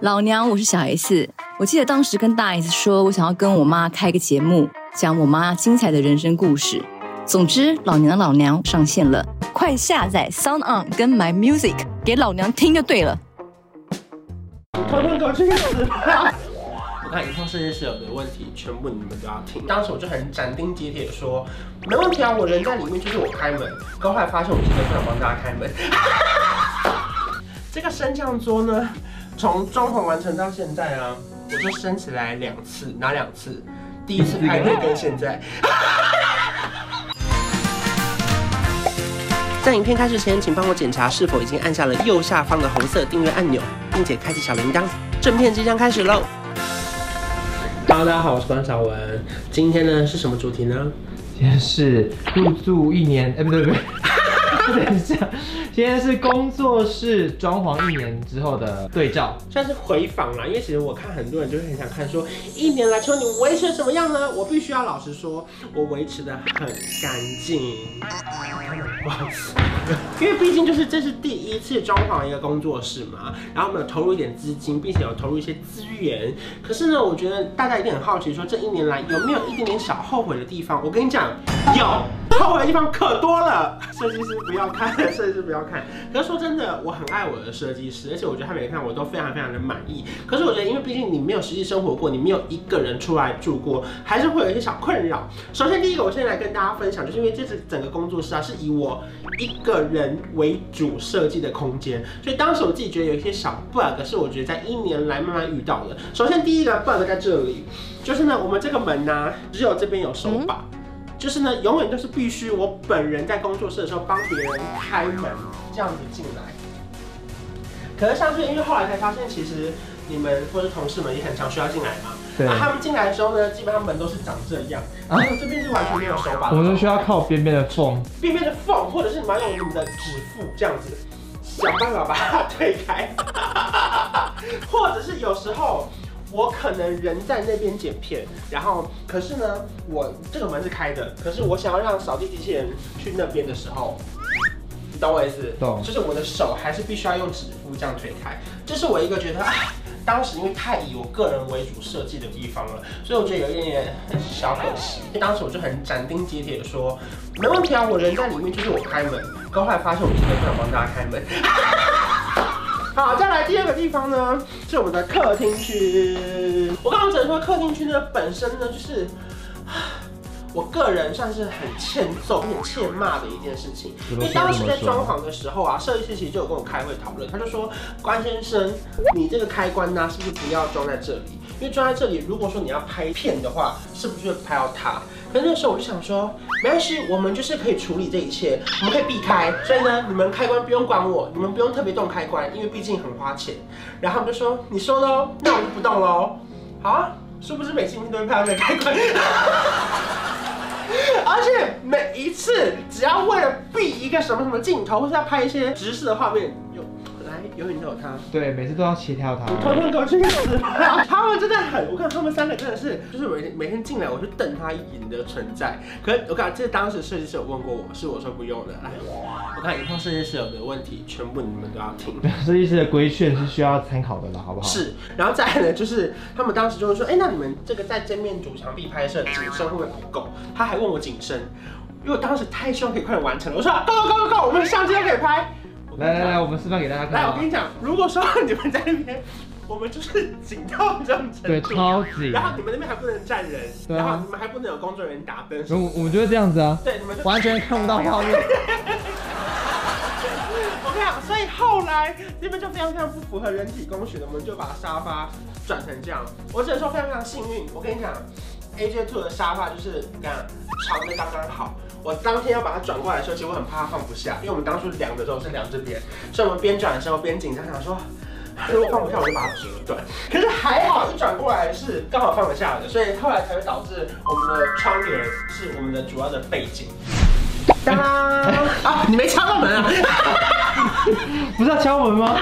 老娘，我是小 S。我记得当时跟大 S 说，我想要跟我妈开个节目，讲我妈精彩的人生故事。总之，老娘的老娘上线了，快下载 Sound On 跟 My Music 给老娘听就对了。统统给我去死吧！我看以后设计师有的问题，全部你们都要听。当时我就很斩钉截铁说，没问题啊，我人在里面，就是我开门。可后来发现我真的不想帮大家开门。这个升降桌呢，从装潢完成到现在啊，我就升起来两次，哪两次？第一次拍片跟现在。在影片开始前，请帮我检查是否已经按下了右下方的红色订阅按钮，并且开启小铃铛。正片即将开始喽！Hello，大家好，我是关晓文。今天呢是什么主题呢？今天是入住一年，哎、欸，不对不对，等一下。今天是工作室装潢一年之后的对照，算是回访啦。因为其实我看很多人就是很想看，说一年来说你维持什么样呢？我必须要老实说，我维持的很干净。不好因为毕竟就是这是第一次装潢一个工作室嘛，然后我们有投入一点资金，并且有投入一些资源。可是呢，我觉得大家一定很好奇，说这一年来有没有一点点小后悔的地方？我跟你讲，有。后悔的地方可多了，设计师不要看，设计师不要看。可是说真的，我很爱我的设计师，而且我觉得他每个看我都非常非常的满意。可是我觉得，因为毕竟你没有实际生活过，你没有一个人出来住过，还是会有一些小困扰。首先第一个，我现在来跟大家分享，就是因为这次整个工作室啊，是以我一个人为主设计的空间，所以当时我自己觉得有一些小 bug，是我觉得在一年来慢慢遇到的。首先第一个 bug 在这里，就是呢，我们这个门呢、只有这边有手把。就是呢，永远都是必须我本人在工作室的时候帮别人开门，这样子进来。可是上次因为后来才发现，其实你们或者同事们也很常需要进来嘛。对。啊，他们进来的时候呢，基本上门都是长这样，然后这边是完全没有手把。我们需要靠边边的缝。边边的缝，或者是你们要用你们的指腹这样子，想办法把它推开。或者是有时候。我可能人在那边剪片，然后可是呢，我这个门是开的，可是我想要让扫地机器人去那边的时候，你懂我意思？懂。就是我的手还是必须要用指腹这样推开，这是我一个觉得，啊，当时因为太以我个人为主设计的地方了，所以我觉得有一点点小可惜。当时我就很斩钉截铁的说，没问题啊，我人在里面，就是我开门。可后来发现我真的不想帮大家开门。好，再来第二个地方呢，是我们的客厅区。我刚刚只能说，客厅区呢本身呢，就是我个人算是很欠揍、很欠骂的一件事情。因为当时在装潢的时候啊，设计师其实就有跟我开会讨论，他就说：“关先生，你这个开关呢，是不是不要装在这里？因为装在这里，如果说你要拍片的话，是不是会拍到它？”可是那时候我就想说，没关系，我们就是可以处理这一切，我们可以避开。所以呢，你们开关不用管我，你们不用特别动开关，因为毕竟很花钱。然后我们就说，你说喽，那我就不动喽。好啊，是不是每次都会拍到那个开关？而且每一次只要为了避一个什么什么镜头，或是要拍一些直视的画面，永远都有他，对，每次都要协调他。统统给我去死！他们真的很，我看他们三个真的是，就是每天每天进来，我就瞪他一眼的存在。可是我看，这当时设计师有问过我，是我说不用的。来，我看以后设计师有的问题，全部你们都要听。设计师的规劝是需要参考的了，好不好？是。然后再来呢，就是他们当时就会说，哎、欸，那你们这个在正面主墙壁拍摄景深会不会不够？他还问我景深，因为我当时太希望可以快点完成了。我说够够够够，我们相机都可以拍。来来来，我们示范给大家看。来，我跟你讲，如果说 你们在那边，我们就是紧到这样程度，对，超紧。然后你们那边还不能站人，对啊，然后你们还不能有工作人员打灯。我我们就是这样子啊，对，你们完全看不到画面。我跟你讲，所以后来那边就非常非常不符合人体工学的，我们就把沙发转成这样。我只能说非常非常幸运。我跟你讲，AJ Two 的沙发就是你看长的刚刚好。我当天要把它转过来的时候，其实我很怕它放不下，因为我们当初量的时候是量这边，所以我们边转的时候边紧张，想说如果放不下我就把它折断。可是还好一转过来是刚好放得下的，所以后来才会导致我们的窗帘是我们的主要的背景。当啊，你没敲到门啊？不是要敲门吗？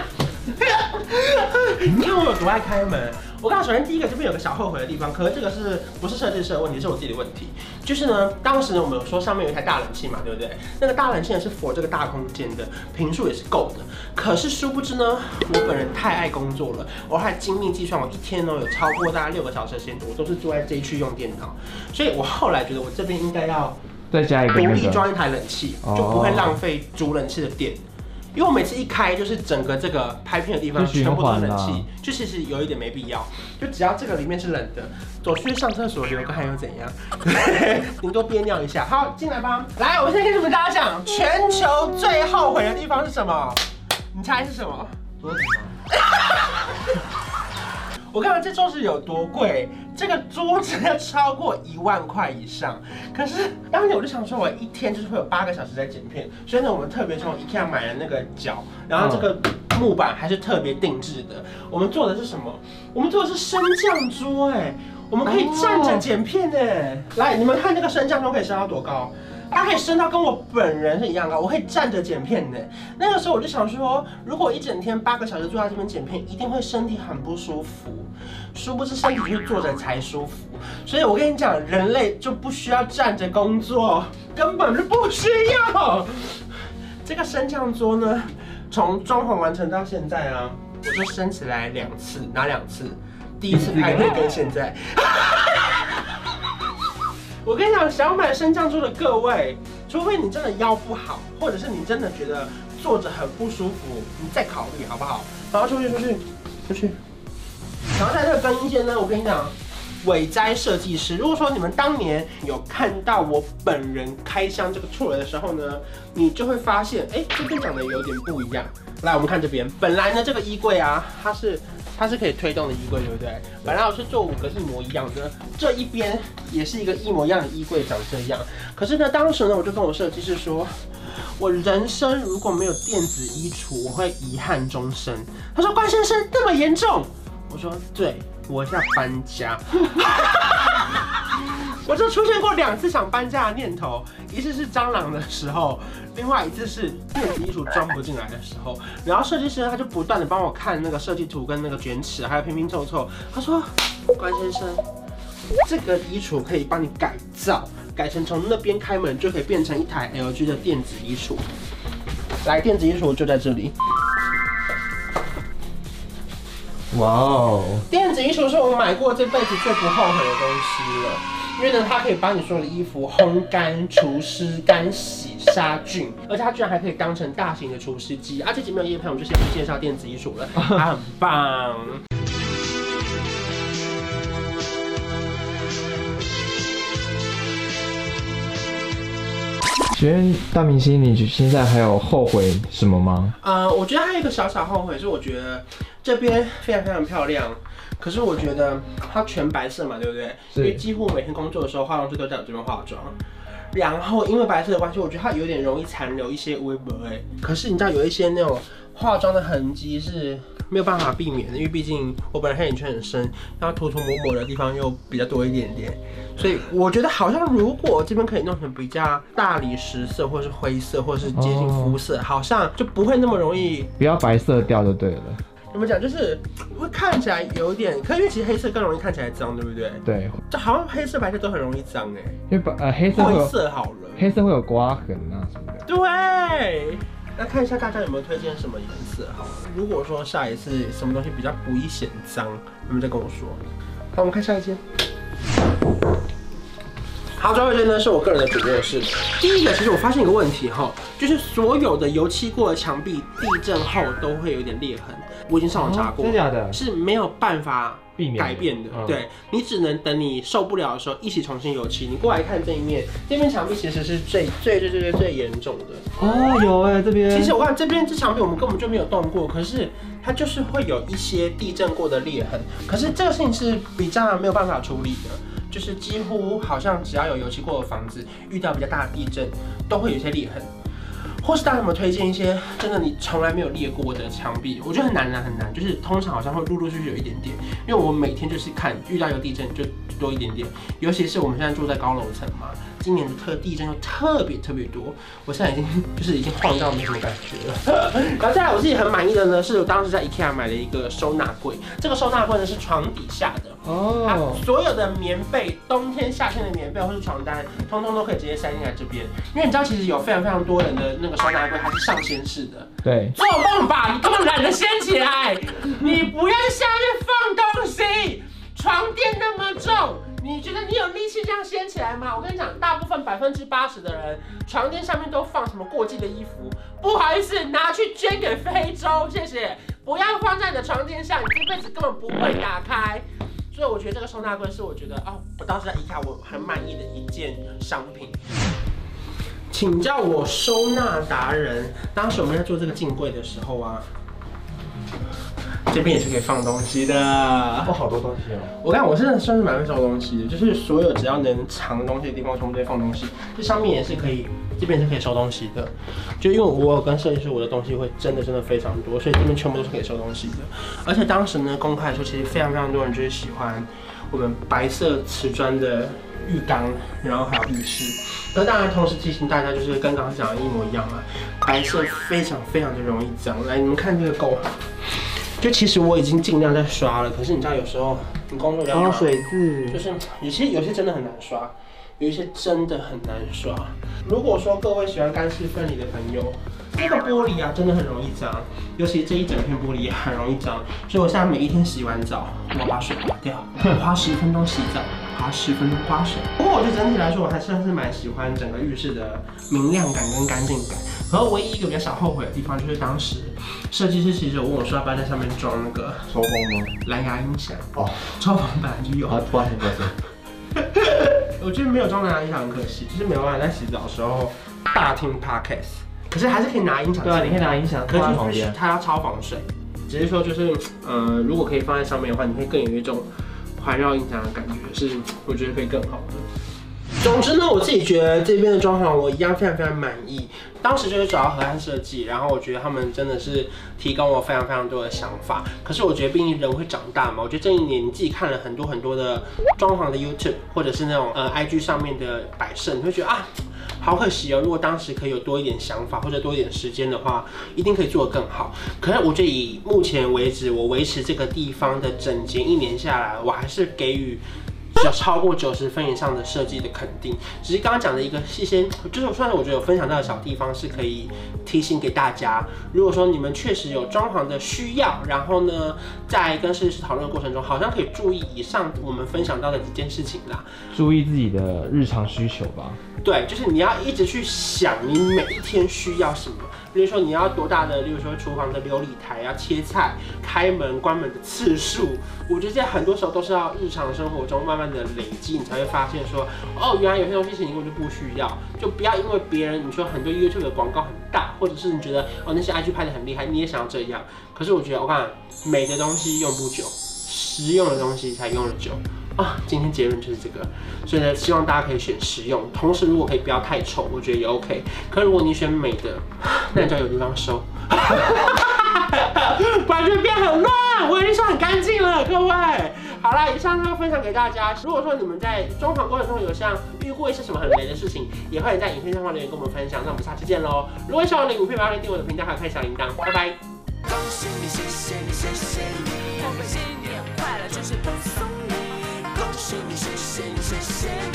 你看我有多爱开门。我刚刚首先第一个这边有个小后悔的地方，可是这个是不是设计师的问题，是我自己的问题。就是呢，当时呢我们有说上面有一台大冷气嘛，对不对？那个大冷气呢是 for 这个大空间的，平数也是够的。可是殊不知呢，我本人太爱工作了，我还精密计算，我一天呢有超过大概六个小时的时间，我都是坐在这一区用电脑。所以我后来觉得我这边应该要再加一个独立装一台冷气，就不会浪费主冷气的电。因为我每次一开，就是整个这个拍片的地方全部都是冷气，就其实有一点没必要。就只要这个里面是冷的，走出去上厕所流个汗又怎样？顶多憋尿一下。好，进来吧。来，我现在跟你们大家讲，全球最后悔的地方是什么？你猜是什么？桌子吗？我看看这桌子有多贵，这个桌子要超过一万块以上。可是当年我就想说，我一天就是会有八个小时在剪片，所以呢，我们特别从 IKEA 买了那个脚，然后这个木板还是特别定制的。我们做的是什么？我们做的是升降桌，哎，我们可以站着剪片哎。来，你们看这个升降桌可以升到多高？它可以升到跟我本人是一样高，我可以站着剪片的。那个时候我就想说，如果一整天八个小时坐在这边剪片，一定会身体很不舒服。殊不知身体是坐着才舒服。所以我跟你讲，人类就不需要站着工作，根本就不需要。这个升降桌呢，从装潢完成到现在啊，我就升起来两次，哪两次？第一次拍片跟现在。我跟你讲，想要买升降桌的各位，除非你真的腰不好，或者是你真的觉得坐着很不舒服，你再考虑好不好？好，出去出去出去。然后在这个更衣间呢，我跟你讲，伟哉设计师，如果说你们当年有看到我本人开箱这个 tour 的时候呢，你就会发现，哎，这边长得有点不一样。来，我们看这边，本来呢这个衣柜啊，它是。它是可以推动的衣柜，对不对？本来我是做五个一模一样的，这一边也是一个一模一样的衣柜，长这样。可是呢，当时呢，我就跟我设计师说，我人生如果没有电子衣橱，我会遗憾终生。他说：“关先生，这么严重？”我说：“对，我要搬家。”我就出现过两次想搬家的念头，一次是蟑螂的时候，另外一次是电子衣橱装不进来的时候。然后设计师他就不断的帮我看那个设计图跟那个卷尺，还有拼拼凑凑。他说：“关先生，这个衣橱可以帮你改造，改成从那边开门就可以变成一台 LG 的电子衣橱。来，电子衣橱就在这里。哇哦！电子衣橱是我买过这辈子最不后悔的东西了。”因为呢，它可以把你所有的衣服烘干、除湿、干洗、杀菌，而且它居然还可以当成大型的除湿机。啊，这集没有夜拍，我们就先不介绍电子衣橱了，它很棒。请问大明星，你现在还有后悔什么吗？呃，我觉得还有一个小小后悔，是我觉得这边非常非常漂亮。可是我觉得它全白色嘛，对不对？因为几乎每天工作的时候，化妆师都在我这边化妆。然后因为白色的关系，我觉得它有点容易残留一些微博哎。可是你知道有一些那种化妆的痕迹是没有办法避免的，因为毕竟我本来黑眼圈很深，然后涂涂抹抹的地方又比较多一点点。所以我觉得好像如果这边可以弄成比较大理石色，或是灰色，或是接近肤色，哦，好像就不会那么容易。不要白色调就对了。怎么讲？就是会看起来有点，可因为其实黑色更容易看起来脏，对不对？对，就好像黑色、白色都很容易脏哎。因为白呃黑色灰色好了，黑色会有刮痕啊什么的。对，那看一下大家有没有推荐什么颜色好了。如果说下一次什么东西比较不易显脏，你们再跟我说。好，我们看下一件。好，最后一件呢是我个人的主卧室。第一个，其实我发现一个问题哈，就是所有的油漆过的墙壁，地震后都会有一点裂痕。我已经上网查过，真的假的？是没有办法避免改变的。对，你只能等你受不了的时候一起重新油漆。你过来看这一面，这面墙壁其实是最最最最最最严重的。哦，有哎，这边。其实我看这边这墙壁我们根本就没有动过，可是它就是会有一些地震过的裂痕。可是这个事情是比较没有办法处理的，就是几乎好像只要有油漆过的房子，遇到比较大的地震都会有一些裂痕。或是大家有没有推荐一些真的你从来没有裂过的墙壁？我觉得很难难很难，就是通常好像会陆陆续续有一点点，因为我每天就是看遇到一个地震就多一点点，尤其是我们现在住在高楼层嘛。今年的特地震又特别特别多，我现在已经就是已经晃到没什么感觉了。然后再来我自己很满意的呢，是我当时在 IKEA 买了一个收纳柜，这个收纳柜呢是床底下的哦，它所有的棉被，冬天夏天的棉被或是床单，通通都可以直接塞进来这边。因为你知道其实有非常非常多人的那个收纳柜它是上掀式的，对，做梦吧，你根本懒得掀起来，你不要下面放东西，床垫那么重。你觉得你有力气这样掀起来吗？我跟你讲，大部分百分之八十的人，床垫上面都放什么过季的衣服，不好意思，拿去捐给非洲，谢谢。不要放在你的床垫上，你这辈子根本不会打开。所以我觉得这个收纳柜是我觉得哦，我当时在 IKEA 我很满意的一件商品。请叫我收纳达人。当时我们在做这个镜柜的时候啊。这边也是可以放东西的，哦，好多东西哦。我看我真的算是蛮会收东西的，就是所有只要能藏东西的地方，全部都放东西。这上面也是可以，这边是可以收东西的。就因为我有跟设计师，我的东西会真的真的非常多，所以这边全部都是可以收东西的。而且当时呢，公开的时候，其实非常非常多人就是喜欢我们白色瓷砖的浴缸，然后还有浴室。那当然，同时提醒大家，就是跟刚刚讲的一模一样啊，白色非常非常的容易脏。来，你们看这个够。就其实我已经尽量在刷了，可是你知道有时候你工作量水渍，就是有些有些真的很难刷，有一些真的很难刷。如果说各位喜欢干湿分离的朋友，这个玻璃啊真的很容易脏，尤其这一整片玻璃也很容易脏。所以我现在每一天洗完澡，我把水拔掉，花十分钟洗澡，花十分钟刮水。不过我觉得整体来说，我还算是蛮喜欢整个浴室的明亮感跟干净感。然后唯一一个比较小后悔的地方，就是当时设计师其实有问我说要不要在上面装那个抽风吗？蓝牙音响哦，抽风本来就有。啊，不好意思，不好意思。我觉得没有装蓝牙音响很可惜，就是没有办法在洗澡的时候大听 podcast，可是还是可以拿音响。对啊，你可以拿音响，可是它要超防水。只是说就是呃，如果可以放在上面的话，你会更有一种环绕音响的感觉，是我觉得可以更好的。总之呢，我自己觉得这边的装潢我一样非常非常满意。当时就是找到河岸设计，然后我觉得他们真的是提供我非常非常多的想法。可是我觉得毕竟人会长大嘛，我觉得这一年你自己看了很多很多的装潢的 YouTube 或者是那种呃 IG 上面的摆设，你会觉得啊，好可惜哦。如果当时可以有多一点想法或者多一点时间的话，一定可以做得更好。可是我觉得以目前为止，我维持这个地方的整洁一年下来，我还是给予。要超过九十分以上的设计的肯定，只是刚刚讲的一个细些，就是算是我觉得有分享到的小地方是可以提醒给大家。如果说你们确实有装潢的需要，然后呢，在跟设计师讨论的过程中，好像可以注意以上我们分享到的几件事情啦。注意自己的日常需求吧。对，就是你要一直去想你每一天需要什么。比如说你要多大的，例如说厨房的琉璃台要切菜、开门、关门的次数，我觉得这很多时候都是要日常生活中慢慢的累积，你才会发现说，哦，原来有些东西其实你根本就不需要，就不要因为别人你说很多 YouTube 的广告很大，或者是你觉得哦那些 IG 拍的很厉害，你也想要这样。可是我觉得我看美的东西用不久，实用的东西才用得久。啊，今天结论就是这个，所以呢，希望大家可以选实用，同时如果可以不要太丑，我觉得也 OK。可是如果你选美的，那你就要有地方收，不然就变很乱。我已经说很干净了，各位。好啦，以上就分享给大家。如果说你们在装潢过程中有像遇过一些什么很雷的事情，也欢迎在影片下方留言跟我们分享。那我们下期见喽！如果喜欢我的影片，不要忘记订阅我的频道，还有开小铃铛。拜拜。恭喜你，谢谢你，谢谢你，我们新年快乐，就是恭喜你，谢谢你，谢谢你。